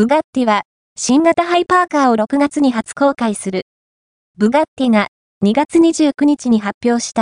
ブガッティは、新型ハイパーカーを6月に初公開する。ブガッティが2月29日に発表した